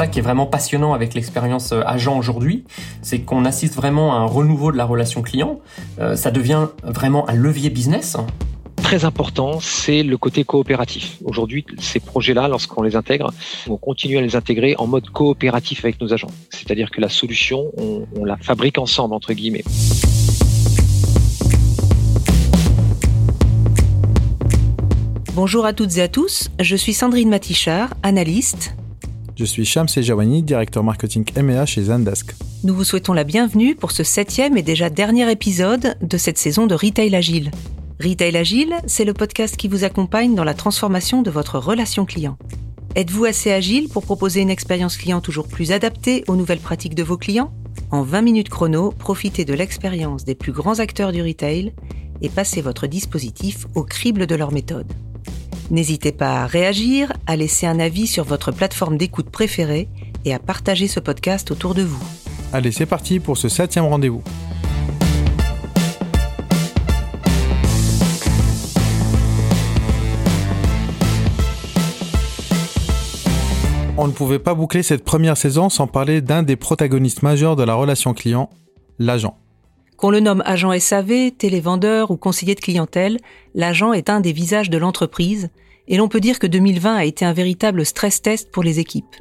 ça qui est vraiment passionnant avec l'expérience euh, agent aujourd'hui, c'est qu'on assiste vraiment à un renouveau de la relation client. Euh, ça devient vraiment un levier business très important, c'est le côté coopératif. Aujourd'hui, ces projets-là, lorsqu'on les intègre, on continue à les intégrer en mode coopératif avec nos agents. C'est-à-dire que la solution, on, on la fabrique ensemble, entre guillemets. Bonjour à toutes et à tous, je suis Sandrine Matichard, analyste. Je suis Shams Sejawani, directeur marketing MEA chez Zendesk. Nous vous souhaitons la bienvenue pour ce septième et déjà dernier épisode de cette saison de Retail Agile. Retail Agile, c'est le podcast qui vous accompagne dans la transformation de votre relation client. Êtes-vous assez agile pour proposer une expérience client toujours plus adaptée aux nouvelles pratiques de vos clients? En 20 minutes chrono, profitez de l'expérience des plus grands acteurs du retail et passez votre dispositif au crible de leur méthode. N'hésitez pas à réagir, à laisser un avis sur votre plateforme d'écoute préférée et à partager ce podcast autour de vous. Allez, c'est parti pour ce septième rendez-vous. On ne pouvait pas boucler cette première saison sans parler d'un des protagonistes majeurs de la relation client, l'agent. Qu'on le nomme agent SAV, télévendeur ou conseiller de clientèle, l'agent est un des visages de l'entreprise et l'on peut dire que 2020 a été un véritable stress test pour les équipes.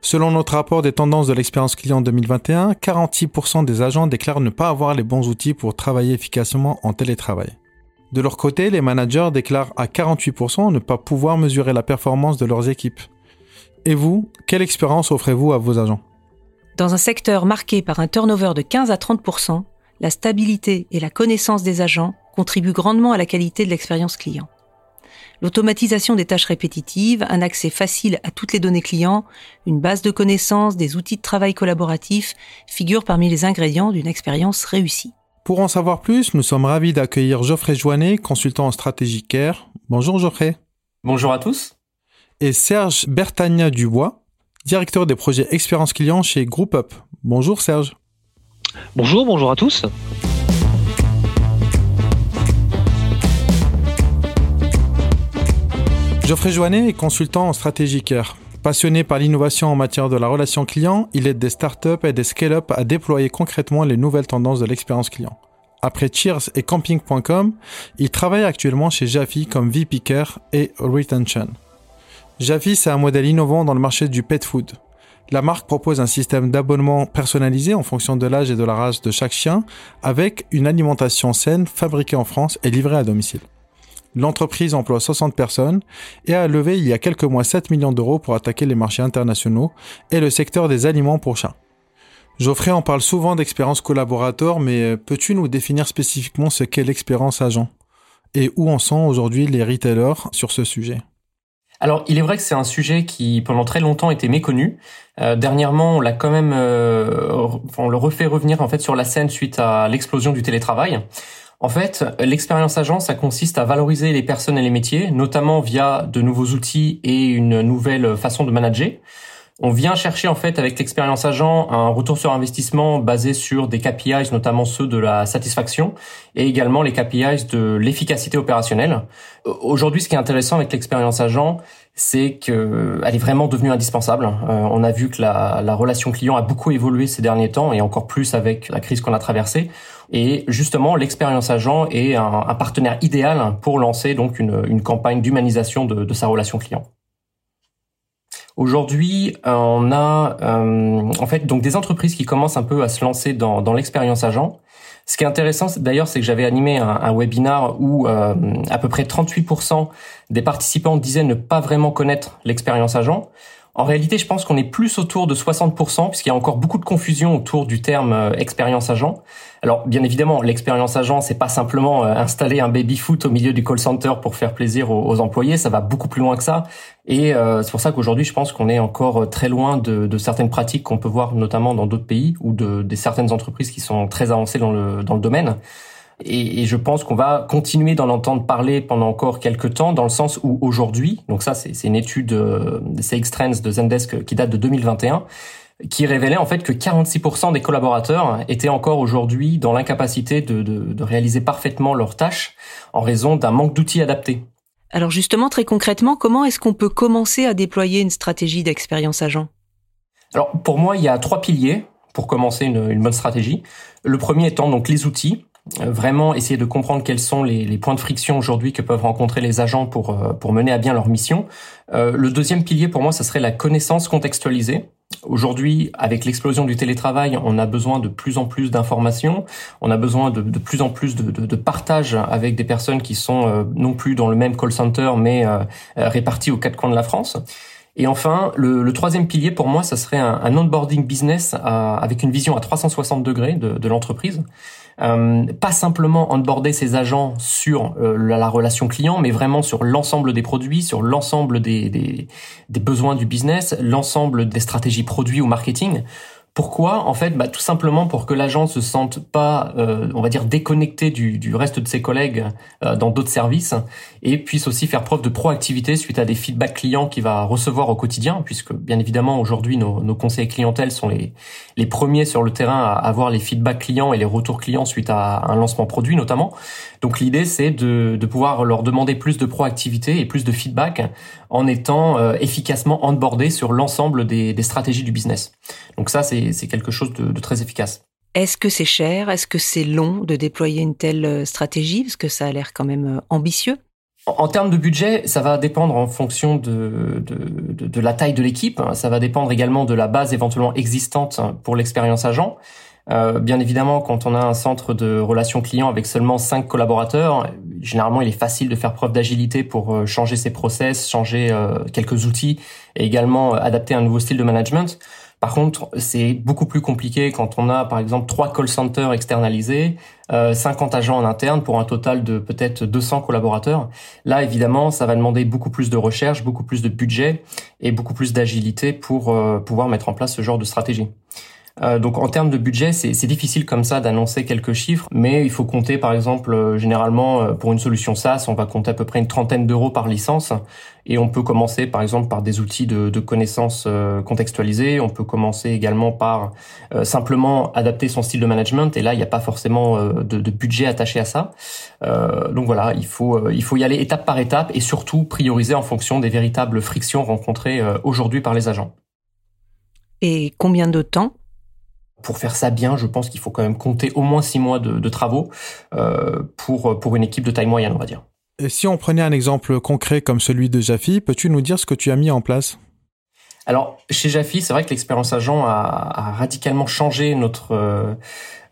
Selon notre rapport des tendances de l'expérience client 2021, 46% des agents déclarent ne pas avoir les bons outils pour travailler efficacement en télétravail. De leur côté, les managers déclarent à 48% ne pas pouvoir mesurer la performance de leurs équipes. Et vous, quelle expérience offrez-vous à vos agents? Dans un secteur marqué par un turnover de 15 à 30%, la stabilité et la connaissance des agents contribuent grandement à la qualité de l'expérience client. L'automatisation des tâches répétitives, un accès facile à toutes les données clients, une base de connaissances, des outils de travail collaboratifs figurent parmi les ingrédients d'une expérience réussie. Pour en savoir plus, nous sommes ravis d'accueillir Geoffrey Joannet, consultant en stratégie Care. Bonjour Geoffrey. Bonjour à tous. Et Serge Bertagna Dubois, directeur des projets expérience client chez Group Up. Bonjour Serge. Bonjour, bonjour à tous. Geoffrey Joannet est consultant en stratégie care. Passionné par l'innovation en matière de la relation client, il aide des startups et des scale-up à déployer concrètement les nouvelles tendances de l'expérience client. Après Cheers et Camping.com, il travaille actuellement chez Jaffi comme VP Care et Retention. Jaffi, c'est un modèle innovant dans le marché du pet food. La marque propose un système d'abonnement personnalisé en fonction de l'âge et de la race de chaque chien, avec une alimentation saine fabriquée en France et livrée à domicile. L'entreprise emploie 60 personnes et a levé il y a quelques mois 7 millions d'euros pour attaquer les marchés internationaux et le secteur des aliments pour chiens. Geoffrey en parle souvent d'expérience collaborateur, mais peux-tu nous définir spécifiquement ce qu'est l'expérience agent? Et où en sont aujourd'hui les retailers sur ce sujet? Alors, il est vrai que c'est un sujet qui, pendant très longtemps, était méconnu. Euh, dernièrement, on l'a quand même, euh, on le refait revenir en fait sur la scène suite à l'explosion du télétravail. En fait, l'expérience agent, ça consiste à valoriser les personnes et les métiers, notamment via de nouveaux outils et une nouvelle façon de manager. On vient chercher en fait avec l'expérience agent un retour sur investissement basé sur des KPIs, notamment ceux de la satisfaction et également les KPIs de l'efficacité opérationnelle. Aujourd'hui, ce qui est intéressant avec l'expérience agent, c'est qu'elle est vraiment devenue indispensable. Euh, on a vu que la, la, relation client a beaucoup évolué ces derniers temps et encore plus avec la crise qu'on a traversée. Et justement, l'expérience agent est un, partenaire idéal pour lancer donc une, campagne d'humanisation de sa relation client. Aujourd'hui, on a euh, en fait donc des entreprises qui commencent un peu à se lancer dans, dans l'expérience agent. Ce qui est intéressant d'ailleurs, c'est que j'avais animé un, un webinar où euh, à peu près 38% des participants disaient ne pas vraiment connaître l'expérience agent. En réalité, je pense qu'on est plus autour de 60%, puisqu'il y a encore beaucoup de confusion autour du terme euh, expérience agent. Alors, bien évidemment, l'expérience agent, c'est pas simplement euh, installer un baby-foot au milieu du call center pour faire plaisir aux, employés, ça va beaucoup plus loin que ça. Et euh, c'est pour ça qu'aujourd'hui, je pense qu'on est encore très loin de, de certaines pratiques qu'on peut voir notamment dans d'autres pays ou de, certaines entreprises qui sont très avancées dans le, dans le domaine. Et, et, je pense qu'on va continuer d'en entendre parler pendant encore quelques temps, dans le sens où aujourd'hui, donc ça c'est une étude euh, de CX Trends de Zendesk qui date de 2021, qui révélait en fait que 46% des collaborateurs étaient encore aujourd'hui dans l'incapacité de, de, de réaliser parfaitement leurs tâches en raison d'un manque d'outils adaptés. Alors justement, très concrètement, comment est-ce qu'on peut commencer à déployer une stratégie d'expérience agent? Alors pour moi, il y a trois piliers pour commencer une, une bonne stratégie. Le premier étant donc les outils. Euh, vraiment essayer de comprendre quels sont les, les points de friction aujourd'hui que peuvent rencontrer les agents pour euh, pour mener à bien leur mission. Euh, le deuxième pilier pour moi, ce serait la connaissance contextualisée. Aujourd'hui, avec l'explosion du télétravail, on a besoin de plus en plus d'informations, on a besoin de, de, plus en plus de, de, de, partage avec des personnes qui sont euh, non plus dans le même call center, mais euh, réparties aux quatre coins de la France. Et enfin, le, le, troisième pilier pour moi, ça serait un, un onboarding business à, avec une vision à 360 degrés de, de l'entreprise. Euh, pas simplement onboarder ses agents sur euh, la, relation client, mais vraiment sur l'ensemble des produits, sur l'ensemble des, besoins du business, l'ensemble des stratégies produits ou marketing pourquoi En fait, bah, tout simplement pour que l'agent se sente pas, euh, on va dire, déconnecté du, du, reste de ses collègues euh, dans d'autres services et puisse aussi faire preuve de proactivité suite à des feedbacks clients qu'il va recevoir au quotidien, puisque bien évidemment aujourd'hui nos, nos conseillers clientèle sont les, les premiers sur le terrain à avoir les feedbacks clients et les retours clients suite à un lancement produit notamment. Donc l'idée c'est de, de pouvoir leur demander plus de proactivité et plus de feedback en étant euh, efficacement onboardé sur l'ensemble des, des stratégies du business. Donc ça c'est quelque chose de, de très efficace. Est-ce que c'est cher? Est-ce que c'est long de déployer une telle euh, stratégie? Parce que ça a l'air quand même euh, ambitieux. En, termes de budget, ça va dépendre en fonction de, de, de, de la taille de l'équipe. Ça va dépendre également de la base éventuellement existante pour l'expérience agent. Euh, bien évidemment, quand on a un centre de relations clients avec seulement cinq collaborateurs, généralement, il est facile de faire preuve d'agilité pour euh, changer ses process, changer euh, quelques outils et également adapter un nouveau style de management. Par contre, c'est beaucoup plus compliqué quand on a, par exemple, trois call centers externalisés, euh, 50 agents en interne pour un total de peut-être 200 collaborateurs. Là, évidemment, ça va demander beaucoup plus de recherche, beaucoup plus de budget et beaucoup plus d'agilité pour pouvoir mettre en place ce genre de stratégie. Euh, donc en termes de budget, c'est difficile comme ça d'annoncer quelques chiffres, mais il faut compter par exemple euh, généralement euh, pour une solution SaaS, on va compter à peu près une trentaine d'euros par licence, et on peut commencer par exemple par des outils de, de connaissances contextualisées, on peut commencer également par simplement adapter son style de management, et là il n'y a pas forcément de, de, budget attaché à ça. donc voilà, il faut il faut y aller étape par étape et surtout prioriser en fonction des véritables frictions rencontrées aujourd'hui par les agents. Et combien de temps pour faire ça bien, je pense qu'il faut quand même compter au moins six mois de, travaux euh, pour, pour une équipe de taille moyenne, on va dire. Et si on prenait un exemple concret comme celui de Jaffi, peux-tu nous dire ce que tu as mis en place? Alors chez Jaffi, c'est vrai que l'expérience agent a, a, radicalement changé notre euh,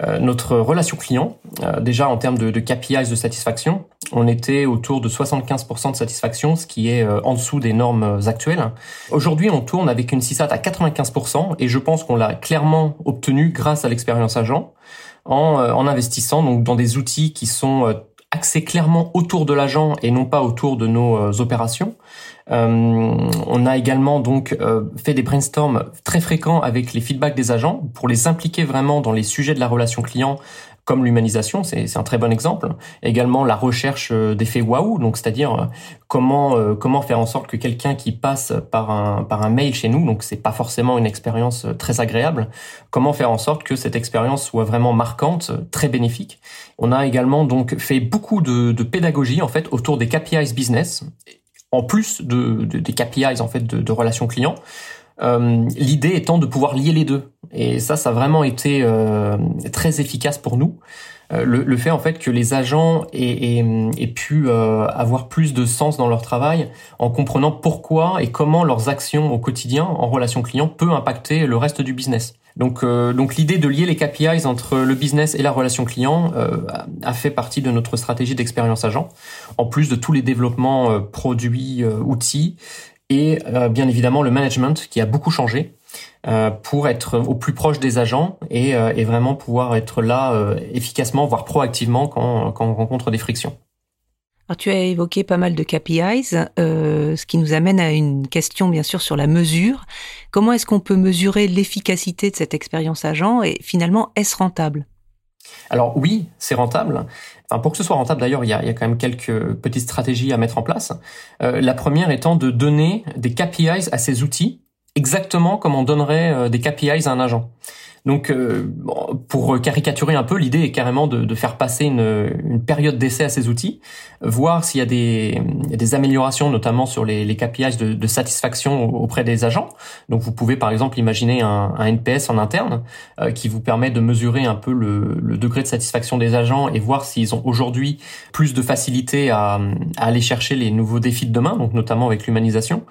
euh, notre relation client. Euh, déjà en termes de, de, KPIs de satisfaction, on était autour de 75% de satisfaction, ce qui est euh, en dessous des normes actuelles. Aujourd'hui, on tourne avec une CSAT à 95% et je pense qu'on l'a clairement obtenu grâce à l'expérience agent en, en investissant donc dans des outils qui sont axés clairement autour de l'agent et non pas autour de nos opérations. Euh, on a également donc euh, fait des brainstorms très fréquents avec les feedbacks des agents pour les impliquer vraiment dans les sujets de la relation client comme l'humanisation, c'est un très bon exemple. Également la recherche euh, d'effets waouh, donc c'est-à-dire comment comment faire en sorte que quelqu'un qui passe par un par un mail chez nous, donc c'est pas forcément une expérience très agréable, comment faire en sorte que cette expérience soit vraiment marquante, très bénéfique. On a également donc fait beaucoup de, de pédagogie en fait autour des KPIs business en plus de, de, des KPIs en fait de, de relations clients. Euh, L'idée étant de pouvoir lier les deux. Et ça, ça a vraiment été euh, très efficace pour nous. Euh, le, le, fait en fait que les agents aient, aient, pu euh, avoir plus de sens dans leur travail en comprenant pourquoi et comment leurs actions au quotidien en relation client peut impacter le reste du business. Donc, euh, donc l'idée de lier les KPIs entre le business et la relation client euh, a fait partie de notre stratégie d'expérience agent, en plus de tous les développements euh, produits, euh, outils, et bien évidemment le management qui a beaucoup changé pour être au plus proche des agents et, et vraiment pouvoir être là efficacement, voire proactivement quand, quand on rencontre des frictions. Alors, tu as évoqué pas mal de KPIs, euh, ce qui nous amène à une question bien sûr sur la mesure. Comment est-ce qu'on peut mesurer l'efficacité de cette expérience agent et finalement est-ce rentable? Alors oui, c'est rentable. Enfin, pour que ce soit rentable, d'ailleurs, il y a, il y a quand même quelques petites stratégies à mettre en place. Euh, la première étant de donner des KPIs à ces outils exactement comme on donnerait des KPIs à un agent. Donc, euh, pour caricaturer un peu, l'idée est carrément de, de faire passer une, une période d'essai à ces outils, voir s'il y a des, des, améliorations, notamment sur les, les KPIs de, de, satisfaction auprès des agents. Donc, vous pouvez par exemple imaginer un, un NPS en interne euh, qui vous permet de mesurer un peu le, le, degré de satisfaction des agents et voir s'ils ont aujourd'hui plus de facilité à, à aller chercher les nouveaux défis de demain, donc notamment avec l'humanisation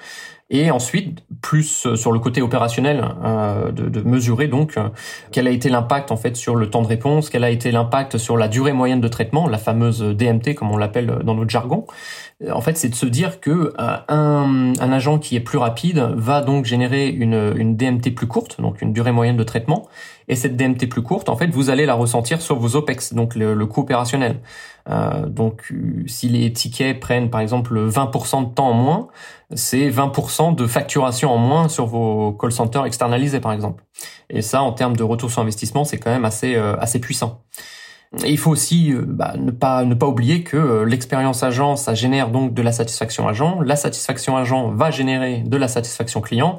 et ensuite plus euh, sur le côté opérationnel euh, de, mesurer donc euh, quel a été l'impact en fait sur le temps de réponse, quel a été l'impact sur la durée moyenne de traitement, la fameuse DMT comme on l'appelle dans notre jargon. En fait, c'est de se dire que un, agent qui est plus rapide va donc générer une DMT plus courte, donc une durée moyenne de traitement, et cette DMT plus courte, en fait, vous allez la ressentir sur vos OPEX, donc le, le coût opérationnel. Euh, donc, si les tickets prennent par exemple 20% de temps en moins, c'est 20% de facturation en moins sur vos call centers externalisés, par exemple. Et ça, en termes de retour sur investissement, c'est quand même assez euh, assez puissant. il faut aussi euh, bah, ne pas ne pas oublier que euh, l'expérience agent, ça génère donc de la satisfaction agent. La satisfaction agent va générer de la satisfaction client,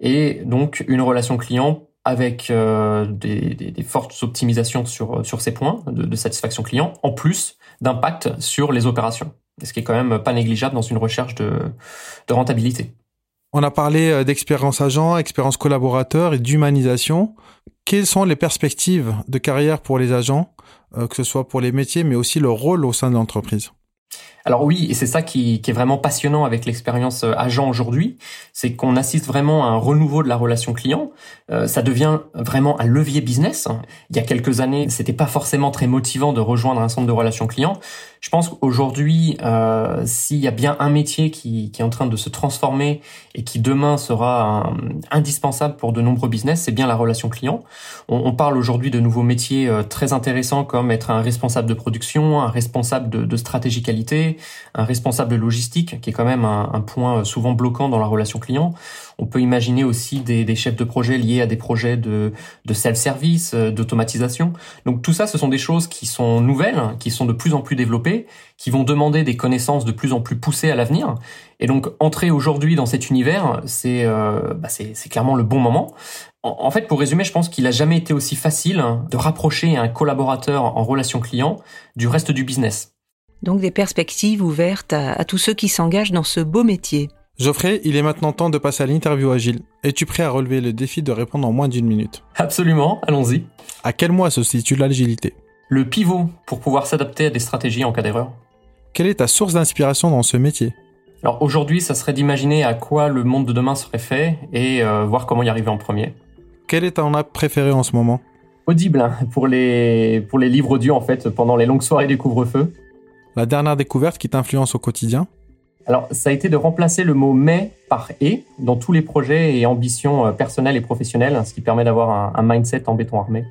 et donc une relation client avec des, des, fortes optimisations sur sur ces points de, satisfaction client, en plus d'impact sur les opérations ce qui est quand même pas négligeable dans une recherche de, de rentabilité. On a parlé euh, d'expérience agent, expérience collaborateur et d'humanisation. Quelles sont les perspectives de carrière pour les agents, euh, que ce soit pour les métiers, mais aussi leur rôle au sein de l'entreprise? Alors oui, et c'est ça qui, qui, est vraiment passionnant avec l'expérience euh, agent aujourd'hui, c'est qu'on assiste vraiment à un renouveau de la relation client. Euh, ça devient vraiment un levier business. Il y a quelques années, c'était pas forcément très motivant de rejoindre un centre de relations clients. Je pense qu'aujourd'hui, euh, s'il y a bien un métier qui, est en train de se transformer et qui demain sera indispensable pour de nombreux business, c'est bien la relation client. On, parle aujourd'hui de nouveaux métiers euh, très intéressants comme être un responsable de production, un responsable de, de stratégie qualité un responsable logistique, qui est quand même un, point souvent bloquant dans la relation client. On peut imaginer aussi des, chefs de projet liés à des projets de, self-service, euh, d'automatisation. Donc tout ça, ce sont des choses qui sont nouvelles, qui sont de plus en plus développées, qui vont demander des connaissances de plus en plus poussées à l'avenir. Et donc entrer aujourd'hui dans cet univers, c'est euh, bah, clairement le bon moment. En, fait, pour résumer, je pense qu'il a jamais été aussi facile de rapprocher un collaborateur en relation client du reste du business. Donc des perspectives ouvertes à, tous ceux qui s'engagent dans ce beau métier. Geoffrey, il est maintenant temps de passer à l'interview agile. Es-tu prêt à relever le défi de répondre en moins d'une minute? Absolument, allons-y. À quel mois se situe l'agilité? Le pivot pour pouvoir s'adapter à des stratégies en cas d'erreur. Quelle est ta source d'inspiration dans ce métier? Alors aujourd'hui, ça serait d'imaginer à quoi le monde de demain serait fait et euh, voir comment y arriver en premier. Quel est ton app préféré en ce moment? Audible, hein, pour les, pour les livres audio en fait, pendant les longues soirées du couvre-feu. La dernière découverte qui t'influence au quotidien? Alors, ça a été de remplacer le mot mais par et dans tous les projets et ambitions euh, personnelles et professionnelles, ce qui permet d'avoir un, mindset en béton armé.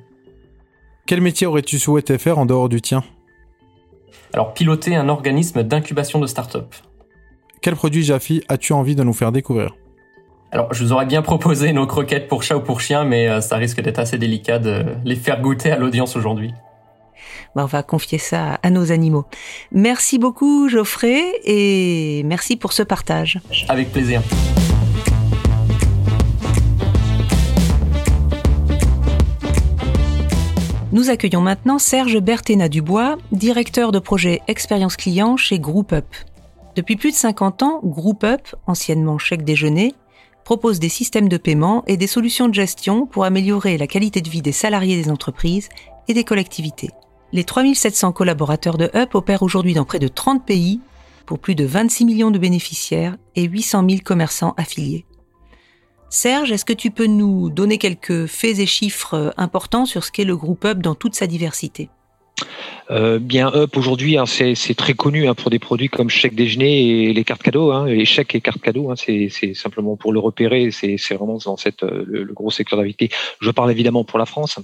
Quel métier aurais-tu souhaité faire en dehors du tien? Alors, piloter un organisme d'incubation de start-up. Quel produit Jaffi as-tu envie de nous faire découvrir? Alors, je vous aurais bien proposé nos croquettes pour chat ou pour chien, mais euh, ça risque d'être assez délicat de les faire goûter à l'audience aujourd'hui. Bah, on va confier ça à nos animaux. Merci beaucoup Geoffrey et merci pour ce partage. Avec plaisir. Nous accueillons maintenant Serge Berthéna Dubois, directeur de projet Expérience Client chez GroupUp. Depuis plus de 50 ans, GroupUp, anciennement chèque déjeuner, propose des systèmes de paiement et des solutions de gestion pour améliorer la qualité de vie des salariés des entreprises et des collectivités. Les 3700 collaborateurs de Up opèrent aujourd'hui dans près de 30 pays pour plus de 26 millions de bénéficiaires et 800 000 commerçants affiliés. Serge, est-ce que tu peux nous donner quelques faits et chiffres importants sur ce qu'est le groupe Up dans toute sa diversité? Euh, bien Up aujourd'hui, hein, c'est très connu hein, pour des produits comme chèque déjeuner et les cartes cadeaux, hein, les chèques et cartes cadeaux. Hein, c'est simplement pour le repérer. C'est vraiment dans cette euh, le, gros secteur d'activité. Je parle évidemment pour la France.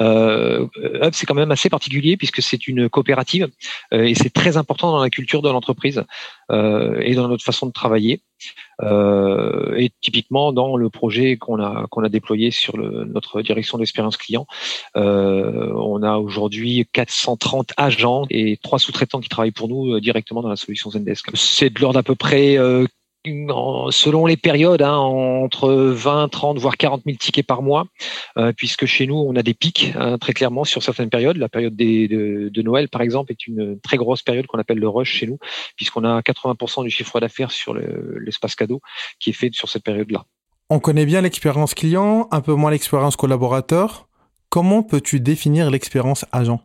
Euh, Up, c'est quand même assez particulier puisque c'est une coopérative euh, et c'est très important dans la culture de l'entreprise et dans notre façon de travailler. Euh, et typiquement dans le projet qu'on a qu'on a déployé sur le, notre direction d'expérience client, euh, on a aujourd'hui 430 agents et trois sous-traitants qui travaillent pour nous euh, directement dans la solution Zendesk. C'est de l'ordre d'à peu près selon les périodes, hein, entre 20, 30, voire 40 000 tickets par mois, euh, puisque chez nous, on a des pics hein, très clairement sur certaines périodes. La période de, Noël, par exemple, est une très grosse période qu'on appelle le rush chez nous, puisqu'on a 80% du chiffre d'affaires sur l'espace cadeau qui est fait sur cette période-là. On connaît bien l'expérience client, un peu moins l'expérience collaborateur. Comment peux-tu définir l'expérience agent?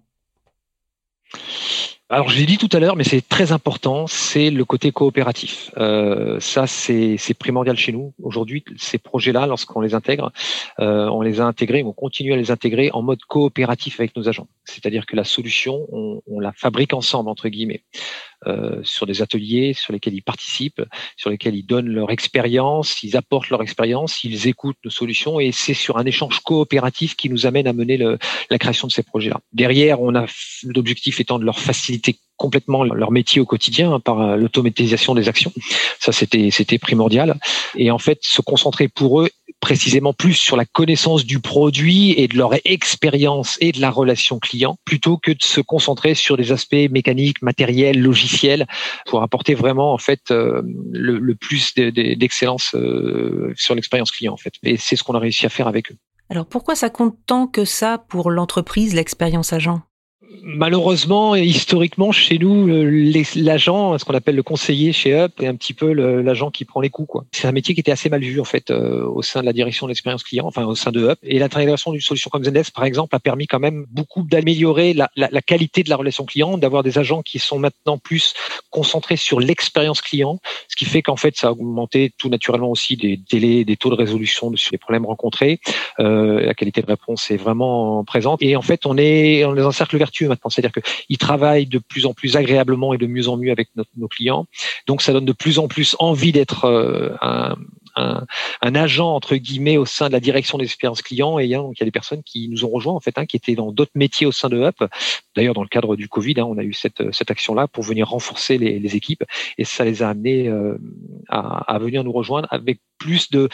Alors je l'ai dit tout à l'heure, mais c'est très important, c'est le côté coopératif. Euh, ça, c'est primordial chez nous. Aujourd'hui, ces projets-là, lorsqu'on les intègre, euh, on les a intégrés, on continue à les intégrer en mode coopératif avec nos agents. C'est-à-dire que la solution, on, on, la fabrique ensemble, entre guillemets. Euh, sur des ateliers sur lesquels ils participent, sur lesquels ils donnent leur expérience, ils apportent leur expérience, ils écoutent nos solutions et c'est sur un échange coopératif qui nous amène à mener le, la création de ces projets-là. Derrière, on a l'objectif étant de leur faciliter complètement leur métier au quotidien hein, par euh, l'automatisation des actions. Ça, c'était c'était primordial. Et en fait, se concentrer pour eux précisément plus sur la connaissance du produit et de leur expérience et de la relation client, plutôt que de se concentrer sur des aspects mécaniques, matériels, logiciels, pour apporter vraiment en fait euh, le, plus d'excellence euh, sur l'expérience client en fait. Et c'est ce qu'on a réussi à faire avec eux. Alors pourquoi ça compte tant que ça pour l'entreprise, l'expérience agent? Malheureusement, historiquement, chez nous, l'agent, ce qu'on appelle le conseiller chez Up, est un petit peu l'agent qui prend les coups. C'est un métier qui était assez mal vu en fait euh, au sein de la direction de l'expérience client, enfin au sein de Up. Et l'intégration d'une solution comme Zendesk, par exemple, a permis quand même beaucoup d'améliorer la, la, la, qualité de la relation client, d'avoir des agents qui sont maintenant plus concentrés sur l'expérience client, ce qui fait qu'en fait, ça a augmenté tout naturellement aussi des délais, des taux de résolution sur les problèmes rencontrés. Euh, la qualité de réponse est vraiment présente. Et en fait, on est, on est dans un cercle vertueux maintenant. C'est-à-dire qu'ils travaillent de plus en plus agréablement et de mieux en mieux avec nos clients. Donc ça donne de plus en plus envie d'être euh, un, un, agent entre guillemets au sein de la direction des expériences clients. Et donc il y a des personnes qui nous ont rejoints en fait hein, qui étaient dans d'autres métiers au sein de Up. D'ailleurs dans le cadre du Covid hein, on a eu cette, cette action là pour venir renforcer les, équipes. Et ça les a amenés euh, à, à, venir nous rejoindre avec plus de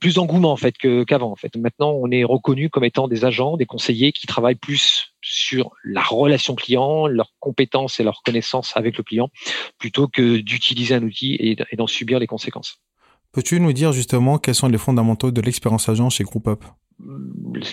plus d'engouement en fait qu'avant en fait. Maintenant on est reconnu comme étant des agents des conseillers qui travaillent plus sur la relation client, leurs compétences et leurs connaissances avec le client, plutôt que d'utiliser un outil et d'en subir les conséquences. Peux-tu nous dire justement quels sont les fondamentaux de l'expérience agent chez GroupUp?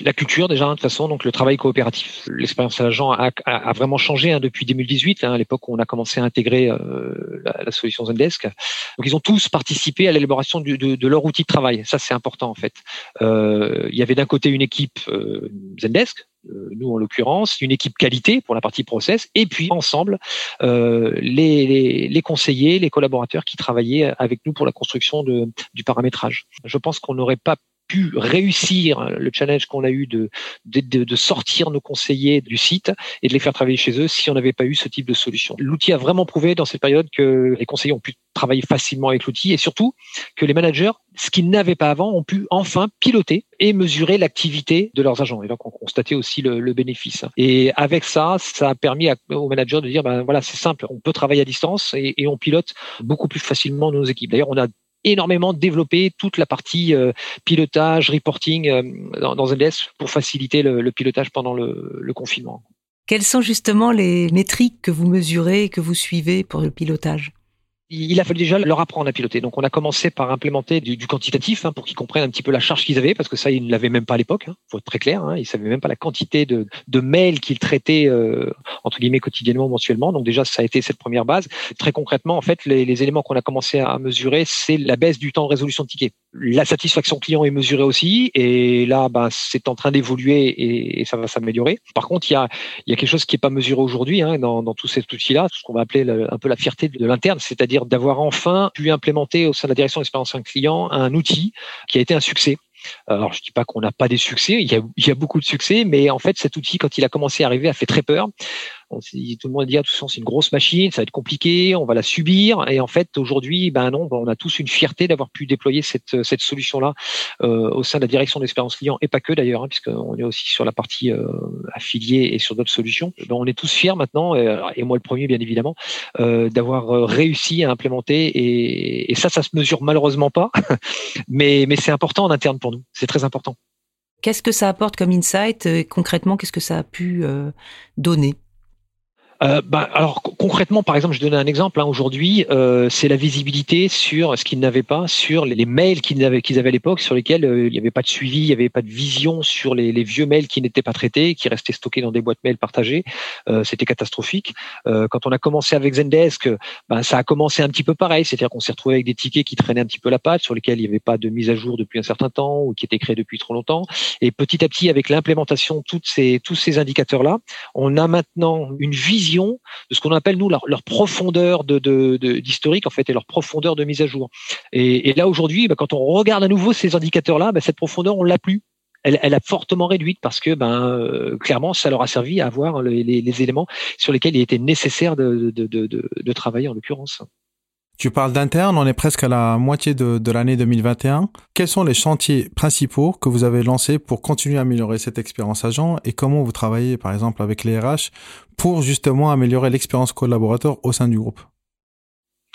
La culture déjà de toute façon donc le travail coopératif. L'expérience agent a, vraiment changé hein, depuis 2018 hein, à l'époque où on a commencé à intégrer euh, la, solution Zendesk. Donc ils ont tous participé à l'élaboration de, leur outil de travail. Ça c'est important en fait. Euh, il y avait d'un côté une équipe euh, Zendesk nous en l'occurrence, une équipe qualité pour la partie process, et puis ensemble euh, les, conseillers, les collaborateurs qui travaillaient avec nous pour la construction du paramétrage. Je pense qu'on n'aurait pas pu réussir le challenge qu'on a eu de, de, de, sortir nos conseillers du site et de les faire travailler chez eux si on n'avait pas eu ce type de solution. L'outil a vraiment prouvé dans cette période que les conseillers ont pu travailler facilement avec l'outil et surtout que les managers, ce qu'ils n'avaient pas avant, ont pu enfin piloter et mesurer l'activité de leurs agents et donc on constatait aussi le, le bénéfice. Et avec ça, ça a permis aux managers de dire ben voilà c'est simple, on peut travailler à distance et, et on pilote beaucoup plus facilement nos équipes. D'ailleurs, on a énormément développé toute la partie euh, pilotage, reporting euh, dans, dans pour faciliter le, pilotage pendant le, le confinement. Quelles sont justement les métriques que vous mesurez et que vous suivez pour le pilotage? Il a fallu déjà leur apprendre à piloter. Donc on a commencé par implémenter du, quantitatif hein, pour qu'ils comprennent un petit peu la charge qu'ils avaient, parce que ça, ils ne l'avaient même pas à l'époque. Hein, faut être très clair. Hein, ils savaient même pas la quantité de, de mails qu'ils traitaient euh, entre guillemets quotidiennement, mensuellement. Donc déjà, ça a été cette première base. Très concrètement, en fait, les, les éléments qu'on a commencé à mesurer, c'est la baisse du temps de résolution de tickets. La satisfaction client est mesurée aussi, et là, bah, c'est en train d'évoluer et, ça va s'améliorer. Par contre, il y a, y a quelque chose qui est pas mesuré aujourd'hui hein, dans, dans tout cet outil-là, ce qu'on va appeler un peu la fierté de l'interne, c'est-à-dire d'avoir enfin pu implémenter au sein de la direction d'expérience client un outil qui a été un succès. Alors, je dis pas qu'on n'a pas des succès, il y, a, il y a beaucoup de succès, mais en fait, cet outil, quand il a commencé à arriver, a fait très peur. Tout le monde dit, ah, c'est une grosse machine, ça va être compliqué, on va la subir. Et en fait, aujourd'hui, ben non, ben, on a tous une fierté d'avoir pu déployer cette, cette solution-là euh, au sein de la direction d'expérience client, et pas que d'ailleurs, hein, puisqu'on est aussi sur la partie euh, affiliée et sur d'autres solutions. Ben, on est tous fiers maintenant, et, moi le premier, bien évidemment, euh, d'avoir euh, réussi à implémenter. Et, ça, ça se mesure malheureusement pas, mais, mais c'est important en interne pour nous. C'est très important. Qu'est-ce que ça apporte comme insight Concrètement, qu'est-ce que ça a pu euh, donner? Euh, bah, alors concrètement, par exemple, je donnais un exemple. Hein, Aujourd'hui, euh, c'est la visibilité sur ce qu'ils n'avaient pas, sur les, mails qu'ils avaient, à l'époque, sur lesquels euh, il n'y avait pas de suivi, il n'y avait pas de vision sur les, vieux mails qui n'étaient pas traités, qui restaient stockés dans des boîtes mails partagées. Euh, C'était catastrophique. Quand on a commencé avec Zendesk, ben, ça a commencé un petit peu pareil, c'est-à-dire qu'on s'est retrouvé avec des tickets qui traînaient un petit peu la patte, sur lesquels il n'y avait pas de mise à jour depuis un certain temps ou qui étaient créés depuis trop longtemps. Et petit à petit, avec l'implémentation de ces, tous ces indicateurs-là, on a maintenant une vision de ce qu'on appelle nous leur, profondeur de, d'historique en fait et leur profondeur de mise à jour. Et, là aujourd'hui, bah, quand on regarde à nouveau ces indicateurs-là, bah, cette profondeur on l'a plus. Elle, a fortement réduite parce que ben euh, clairement ça leur a servi à avoir les, éléments sur lesquels il était nécessaire de travailler en l'occurrence. Tu parles d'interne, on est presque à la moitié de, de l'année 2021. Quels sont les chantiers principaux que vous avez lancés pour continuer à améliorer cette expérience agent et comment vous travaillez par exemple avec les RH pour justement améliorer l'expérience collaborateur au sein du groupe?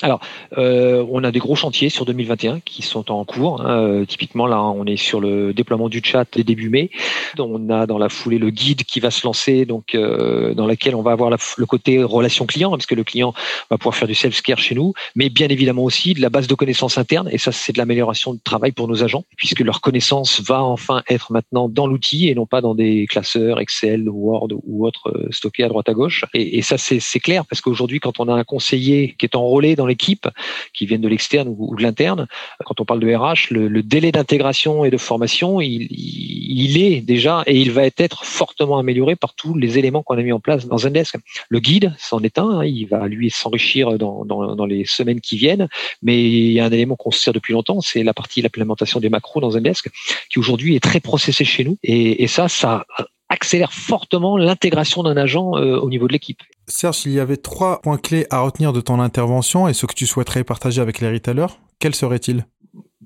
Alors, euh, on a des gros chantiers sur 2021 qui sont en cours. Hein. Euh, typiquement, là, on est sur le déploiement du chat début mai. On a dans la foulée le guide qui va se lancer, donc euh, dans laquelle on va avoir le côté relation client, parce que le client va pouvoir faire du self-care chez nous, mais bien évidemment aussi de la base de connaissances internes. Et ça, c'est de l'amélioration de travail pour nos agents, puisque leur connaissance va enfin être maintenant dans l'outil et non pas dans des classeurs Excel, Word ou autres stockés à droite à gauche. Et, et ça, c'est clair, parce qu'aujourd'hui, quand on a un conseiller qui est enrôlé dans équipe, qui viennent de l'externe ou, de l'interne. Quand on parle de RH, le, délai d'intégration et de formation, il, est déjà et il va être fortement amélioré par tous les éléments qu'on a mis en place dans Zendesk. Le guide, c'en est un, hein, il va lui s'enrichir dans, les semaines qui viennent, mais il y a un élément qu'on se sert depuis longtemps, c'est la partie l'implémentation des macros dans Zendesk, qui aujourd'hui est très processé chez nous. Et, et ça, ça accélère fortement l'intégration d'un agent euh, au niveau de l'équipe. Serge, il y avait trois points clés à retenir de ton intervention et ce que tu souhaiterais partager avec les retailers, quels seraient-ils?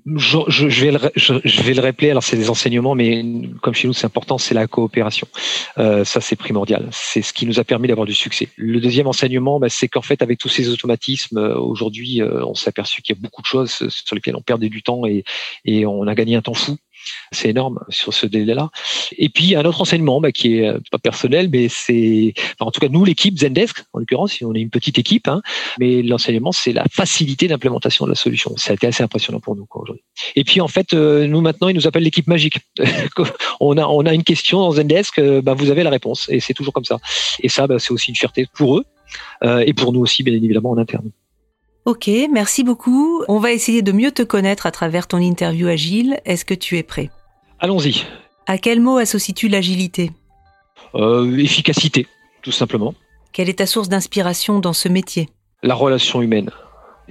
Je, je, vais le, je, vais le rappeler. Alors c'est des enseignements, mais comme chez nous c'est important, c'est la coopération. Euh, ça c'est primordial. C'est ce qui nous a permis d'avoir du succès. Le deuxième enseignement, bah, c'est qu'en fait avec tous ces automatismes, euh, aujourd'hui, euh, on s'est aperçu qu'il y a beaucoup de choses sur lesquelles on perdait du temps et, et on a gagné un temps fou. C'est énorme sur ce délai-là. Et puis un autre enseignement bah, qui est euh, pas personnel, mais c'est en tout cas nous l'équipe Zendesk en l'occurrence, on est une petite équipe, hein, mais l'enseignement c'est la facilité d'implémentation de la solution. Ça a été assez impressionnant pour nous aujourd'hui. Et puis en fait euh, nous maintenant ils nous appellent l'équipe magique. on a on a une question dans Zendesk, euh, bah, vous avez la réponse et c'est toujours comme ça. Et ça bah, c'est aussi une fierté pour eux et pour nous aussi bien évidemment en interne. Ok, merci beaucoup. On va essayer de mieux te connaître à travers ton interview agile. Est-ce que tu es prêt? Allons-y. À quel mot associes-tu l'agilité? Euh, Efficacité, tout simplement. Quelle est ta source d'inspiration dans ce métier? La relation humaine.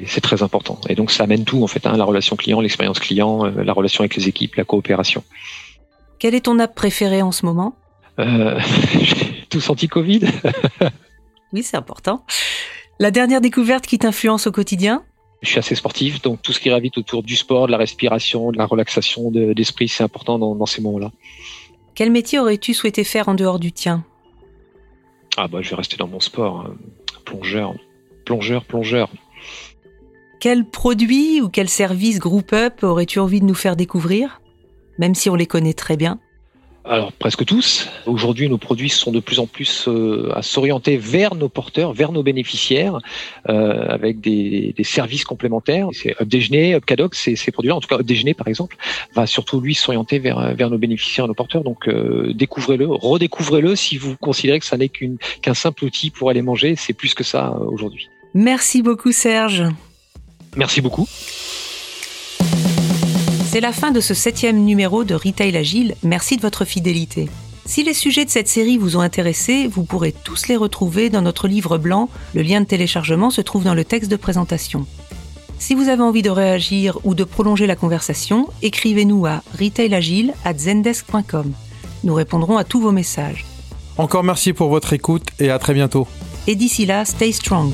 C'est très important. Et donc ça amène tout en fait, hein, la relation client, l'expérience client, euh, la relation avec les équipes, la coopération. Quelle est ton app préférée en ce moment? Euh, Tous anti-Covid. oui, c'est important. La dernière découverte qui t'influence au quotidien? Je suis assez sportif, donc tout ce qui gravite autour du sport, de la respiration, de la relaxation d'esprit, c'est important dans, ces moments-là. Quel métier aurais-tu souhaité faire en dehors du tien? Ah bah je vais rester dans mon sport, hein. plongeur, plongeur, plongeur. Quel produit ou quel service Group Up aurais-tu envie de nous faire découvrir, même si on les connaît très bien alors presque tous. Aujourd'hui, nos produits sont de plus en plus euh, à s'orienter vers nos porteurs, vers nos bénéficiaires, euh, avec des, services complémentaires. C'est Up Déjeuner, Up Cadoc, ces, ces produits-là, en tout cas Up Déjeuner par exemple, va surtout lui s'orienter vers, vers nos bénéficiaires, nos porteurs. Donc euh, découvrez-le, redécouvrez-le si vous considérez que ça n'est qu'un simple outil pour aller manger. C'est plus que ça aujourd'hui. Merci beaucoup Serge. Merci beaucoup. C'est la fin de ce septième numéro de Retail Agile. Merci de votre fidélité. Si les sujets de cette série vous ont intéressé, vous pourrez tous les retrouver dans notre livre blanc. Le lien de téléchargement se trouve dans le texte de présentation. Si vous avez envie de réagir ou de prolonger la conversation, écrivez-nous à retailagile@zendesk.com. Nous répondrons à tous vos messages. Encore merci pour votre écoute et à très bientôt. Et d'ici là, stay strong.